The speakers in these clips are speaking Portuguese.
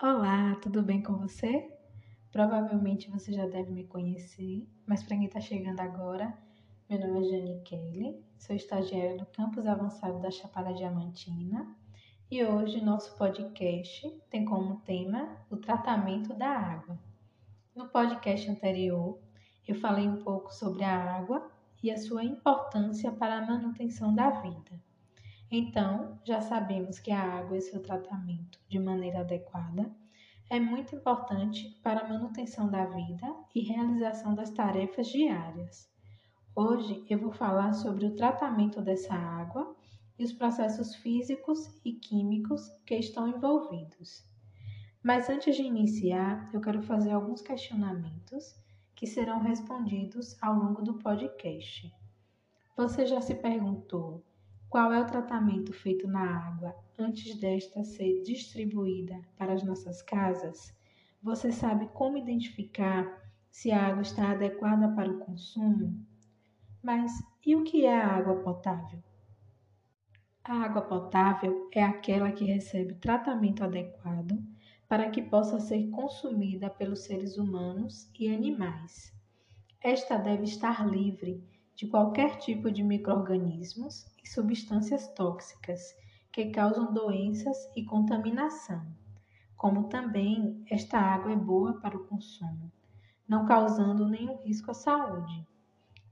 Olá, tudo bem com você? Provavelmente você já deve me conhecer, mas para quem está chegando agora, meu nome é Jane Kelly, sou estagiária do Campus Avançado da Chapada Diamantina e hoje nosso podcast tem como tema o tratamento da água. No podcast anterior, eu falei um pouco sobre a água e a sua importância para a manutenção da vida. Então, já sabemos que a água e seu tratamento de maneira adequada é muito importante para a manutenção da vida e realização das tarefas diárias. Hoje eu vou falar sobre o tratamento dessa água e os processos físicos e químicos que estão envolvidos. Mas antes de iniciar, eu quero fazer alguns questionamentos que serão respondidos ao longo do podcast. Você já se perguntou qual é o tratamento feito na água antes desta ser distribuída para as nossas casas? Você sabe como identificar se a água está adequada para o consumo? Mas e o que é a água potável? A água potável é aquela que recebe tratamento adequado para que possa ser consumida pelos seres humanos e animais. Esta deve estar livre de qualquer tipo de microorganismos e substâncias tóxicas que causam doenças e contaminação. Como também esta água é boa para o consumo, não causando nenhum risco à saúde.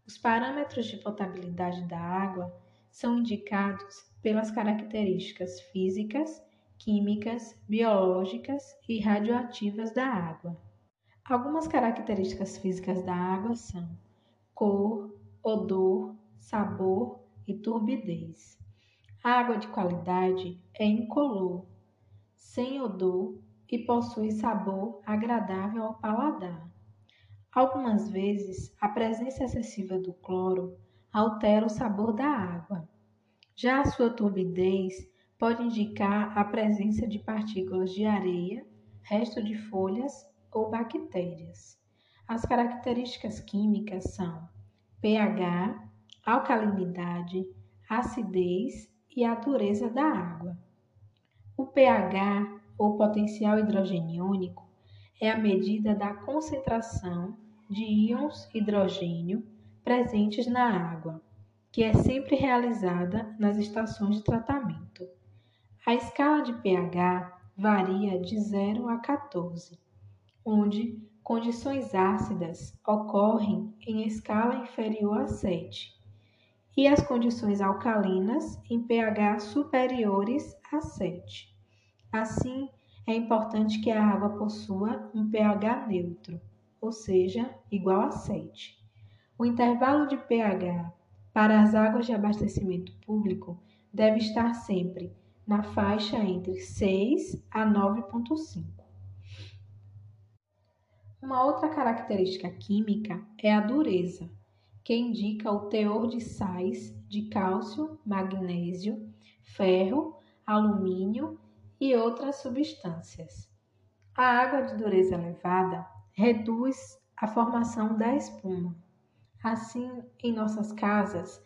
Os parâmetros de potabilidade da água são indicados pelas características físicas, químicas, biológicas e radioativas da água. Algumas características físicas da água são cor, odor, sabor e turbidez. A água de qualidade é incolor, sem odor e possui sabor agradável ao paladar. Algumas vezes, a presença excessiva do cloro altera o sabor da água. Já a sua turbidez pode indicar a presença de partículas de areia, resto de folhas ou bactérias. As características químicas são pH, alcalinidade, acidez e a dureza da água. O pH, ou potencial hidrogeniônico, é a medida da concentração de íons hidrogênio presentes na água, que é sempre realizada nas estações de tratamento. A escala de pH varia de 0 a 14, onde condições ácidas ocorrem em escala inferior a 7 e as condições alcalinas em pH superiores a 7. Assim, é importante que a água possua um pH neutro, ou seja, igual a 7. O intervalo de pH para as águas de abastecimento público deve estar sempre na faixa entre 6 a 9,5. Uma outra característica química é a dureza, que indica o teor de sais de cálcio, magnésio, ferro, alumínio e outras substâncias. A água de dureza elevada reduz a formação da espuma. Assim, em nossas casas,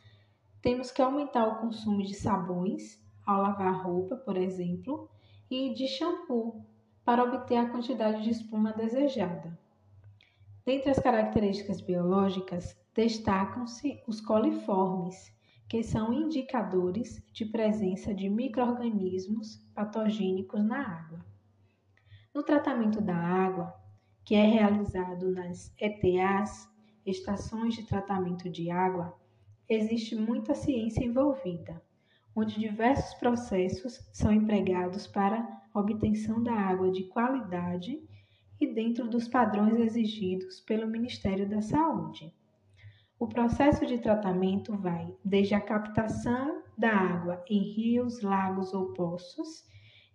temos que aumentar o consumo de sabões ao lavar roupa, por exemplo, e de shampoo para obter a quantidade de espuma desejada. Dentre as características biológicas, destacam-se os coliformes, que são indicadores de presença de microrganismos patogênicos na água. No tratamento da água, que é realizado nas ETAs, estações de tratamento de água, existe muita ciência envolvida, onde diversos processos são empregados para obtenção da água de qualidade e dentro dos padrões exigidos pelo Ministério da Saúde. O processo de tratamento vai desde a captação da água em rios, lagos ou poços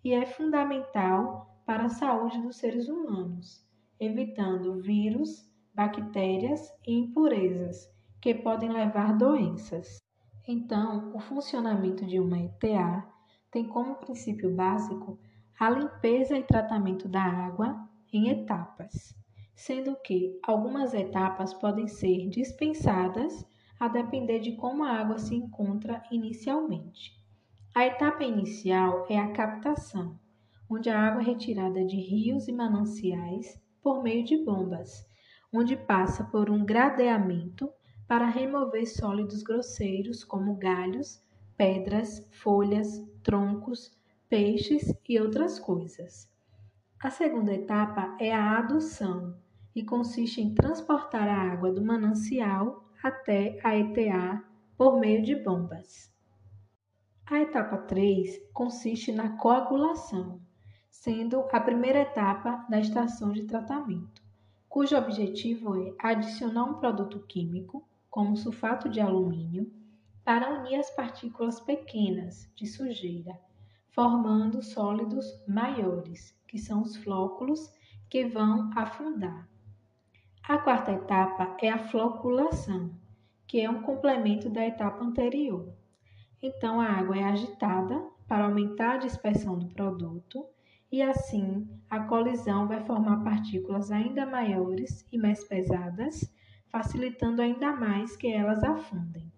e é fundamental para a saúde dos seres humanos, evitando vírus, bactérias e impurezas que podem levar doenças. Então, o funcionamento de uma ETA tem como princípio básico a limpeza e tratamento da água em etapas, sendo que algumas etapas podem ser dispensadas a depender de como a água se encontra inicialmente. A etapa inicial é a captação, onde a água é retirada de rios e mananciais por meio de bombas, onde passa por um gradeamento para remover sólidos grosseiros como galhos, pedras, folhas, troncos, peixes e outras coisas. A segunda etapa é a adução e consiste em transportar a água do manancial até a ETA por meio de bombas. A etapa 3 consiste na coagulação, sendo a primeira etapa da estação de tratamento, cujo objetivo é adicionar um produto químico, como sulfato de alumínio, para unir as partículas pequenas de sujeira, formando sólidos maiores, que são os flóculos que vão afundar. A quarta etapa é a floculação, que é um complemento da etapa anterior. Então, a água é agitada para aumentar a dispersão do produto e assim a colisão vai formar partículas ainda maiores e mais pesadas, facilitando ainda mais que elas afundem.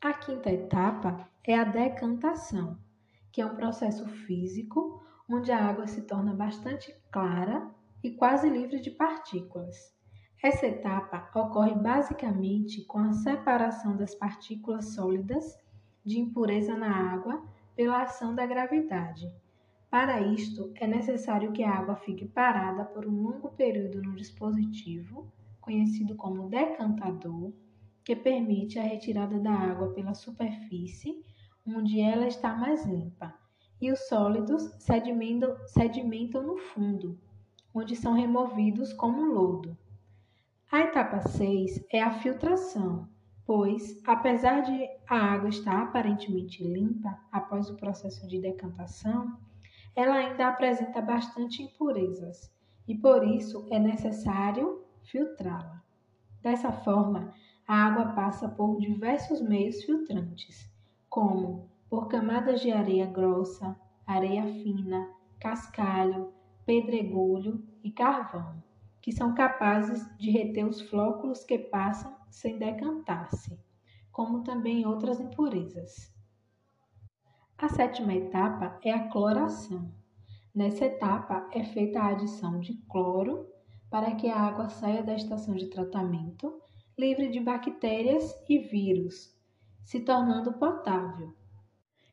A quinta etapa é a decantação, que é um processo físico onde a água se torna bastante clara e quase livre de partículas. Essa etapa ocorre basicamente com a separação das partículas sólidas de impureza na água pela ação da gravidade. Para isto, é necessário que a água fique parada por um longo período no dispositivo, conhecido como decantador, que permite a retirada da água pela superfície, onde ela está mais limpa, e os sólidos sedimentam, sedimentam no fundo, onde são removidos como lodo. A etapa 6 é a filtração, pois, apesar de a água estar aparentemente limpa após o processo de decantação, ela ainda apresenta bastante impurezas e por isso é necessário filtrá-la. Dessa forma, a água passa por diversos meios filtrantes, como por camadas de areia grossa, areia fina, cascalho, pedregulho e carvão, que são capazes de reter os flóculos que passam sem decantar-se, como também outras impurezas. A sétima etapa é a cloração. Nessa etapa é feita a adição de cloro para que a água saia da estação de tratamento livre de bactérias e vírus, se tornando potável.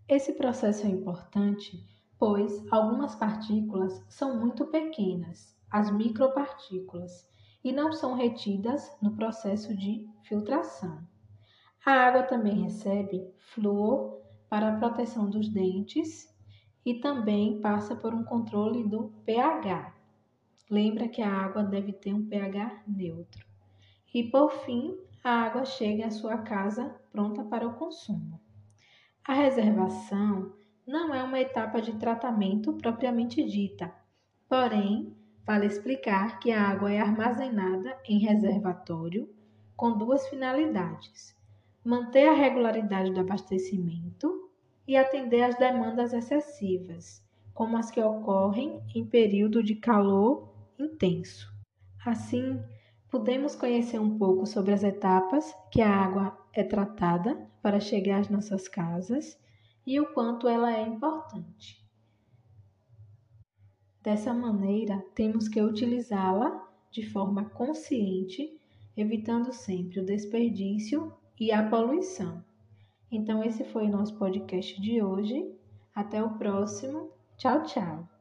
Esse processo é importante pois algumas partículas são muito pequenas, as micropartículas, e não são retidas no processo de filtração. A água também recebe flúor para a proteção dos dentes e também passa por um controle do pH. Lembra que a água deve ter um pH neutro. E por fim, a água chega à sua casa pronta para o consumo. A reservação não é uma etapa de tratamento propriamente dita, porém, vale explicar que a água é armazenada em reservatório com duas finalidades: manter a regularidade do abastecimento e atender às demandas excessivas, como as que ocorrem em período de calor intenso. Assim, podemos conhecer um pouco sobre as etapas que a água é tratada para chegar às nossas casas e o quanto ela é importante. Dessa maneira, temos que utilizá-la de forma consciente evitando sempre o desperdício e a poluição. Então, esse foi o nosso podcast de hoje. Até o próximo. Tchau, tchau.